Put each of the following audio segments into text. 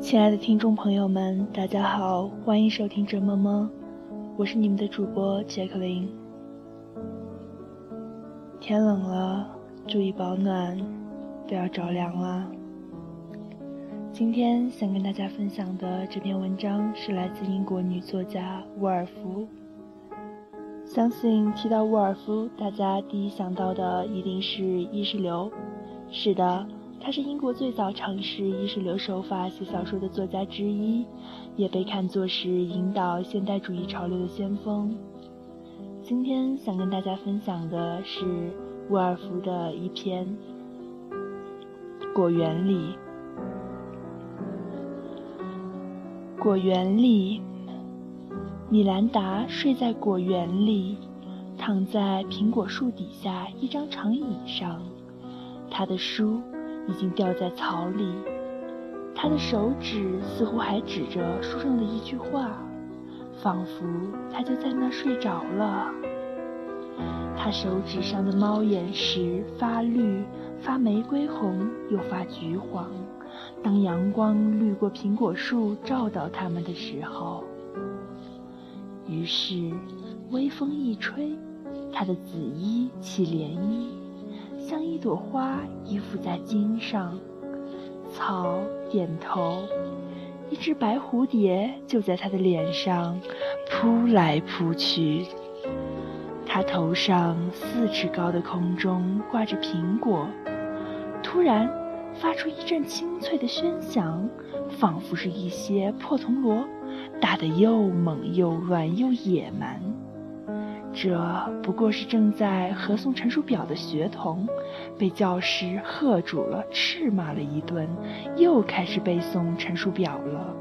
亲爱的听众朋友们，大家好，欢迎收听《哲么么》，我是你们的主播杰克林。天冷了，注意保暖，不要着凉啦。今天想跟大家分享的这篇文章是来自英国女作家沃尔夫。相信提到沃尔夫，大家第一想到的一定是意识流。是的，他是英国最早尝试意识流手法写小说的作家之一，也被看作是引导现代主义潮流的先锋。今天想跟大家分享的是沃尔夫的一篇《果园里》。果园里，米兰达睡在果园里，躺在苹果树底下一张长椅上。他的书已经掉在草里，他的手指似乎还指着书上的一句话，仿佛他就在那睡着了。他手指上的猫眼石发绿，发玫瑰红，又发橘黄。当阳光滤过苹果树，照到它们的时候，于是微风一吹，它的紫衣起涟漪，像一朵花依附在茎上。草点头，一只白蝴蝶就在它的脸上扑来扑去。它头上四尺高的空中挂着苹果，突然。发出一阵清脆的喧响，仿佛是一些破铜锣，打得又猛又乱又野蛮。这不过是正在合诵陈述表的学童，被教师喝住了，斥骂了一顿，又开始背诵陈述表了。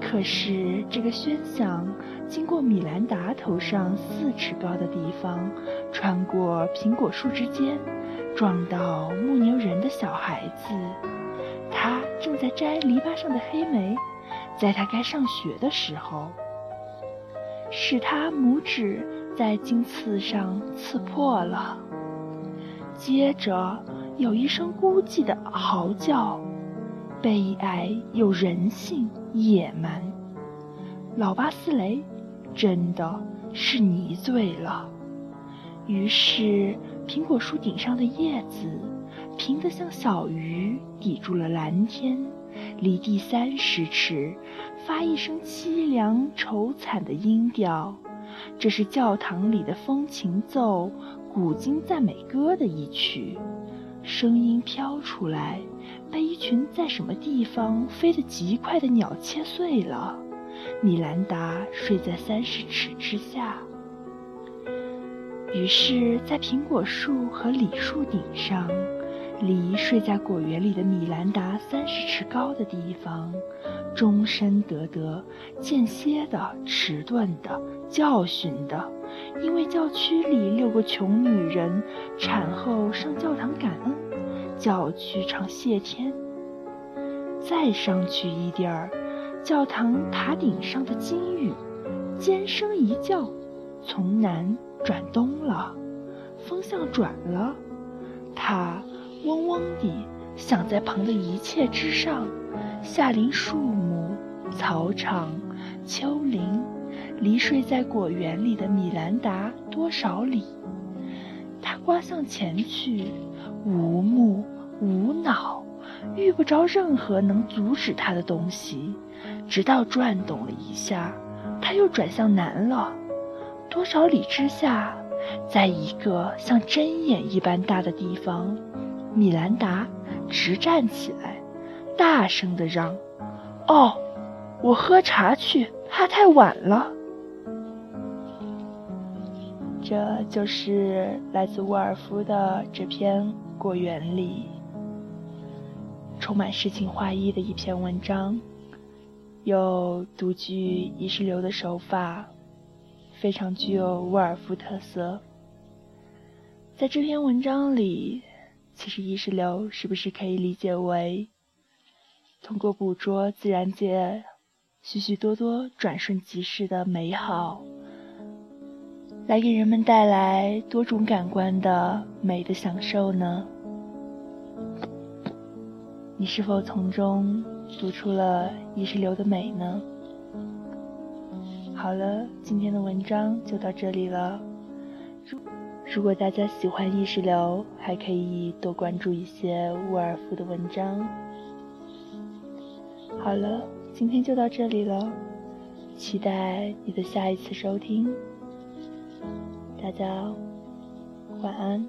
可是这个喧响经过米兰达头上四尺高的地方，穿过苹果树之间。撞到牧牛人的小孩子，他正在摘篱笆上的黑莓，在他该上学的时候，使他拇指在荆刺上刺破了。接着有一声孤寂的嚎叫，悲哀又人性野蛮。老巴斯雷，真的是你醉了。于是。苹果树顶上的叶子平得像小鱼，抵住了蓝天，离地三十尺，发一声凄凉愁惨的音调。这是教堂里的风琴奏古今赞美歌的一曲，声音飘出来，被一群在什么地方飞得极快的鸟切碎了。米兰达睡在三十尺之下。于是，在苹果树和李树顶上，离睡在果园里的米兰达三十尺高的地方，终身得得间歇的、迟钝的、教训的，因为教区里六个穷女人产后上教堂感恩，教区唱谢天。再上去一点儿，教堂塔顶上的金鱼尖声一叫，从南。转东了，风向转了，它嗡嗡地响在旁的一切之上，夏林树木、草场、丘陵，离睡在果园里的米兰达多少里？他刮向前去，无目无脑，遇不着任何能阻止他的东西，直到转动了一下，他又转向南了。多少里之下，在一个像针眼一般大的地方，米兰达直站起来，大声地嚷：“哦，我喝茶去，怕太晚了。”这就是来自沃尔夫的这篇《果园里》，充满诗情画意的一篇文章，有独具意识流的手法。非常具有沃尔夫特色。在这篇文章里，其实意识流是不是可以理解为通过捕捉自然界许许多多转瞬即逝的美好，来给人们带来多种感官的美的享受呢？你是否从中读出了意识流的美呢？好了，今天的文章就到这里了。如果大家喜欢意识流，还可以多关注一些沃尔夫的文章。好了，今天就到这里了，期待你的下一次收听。大家晚安。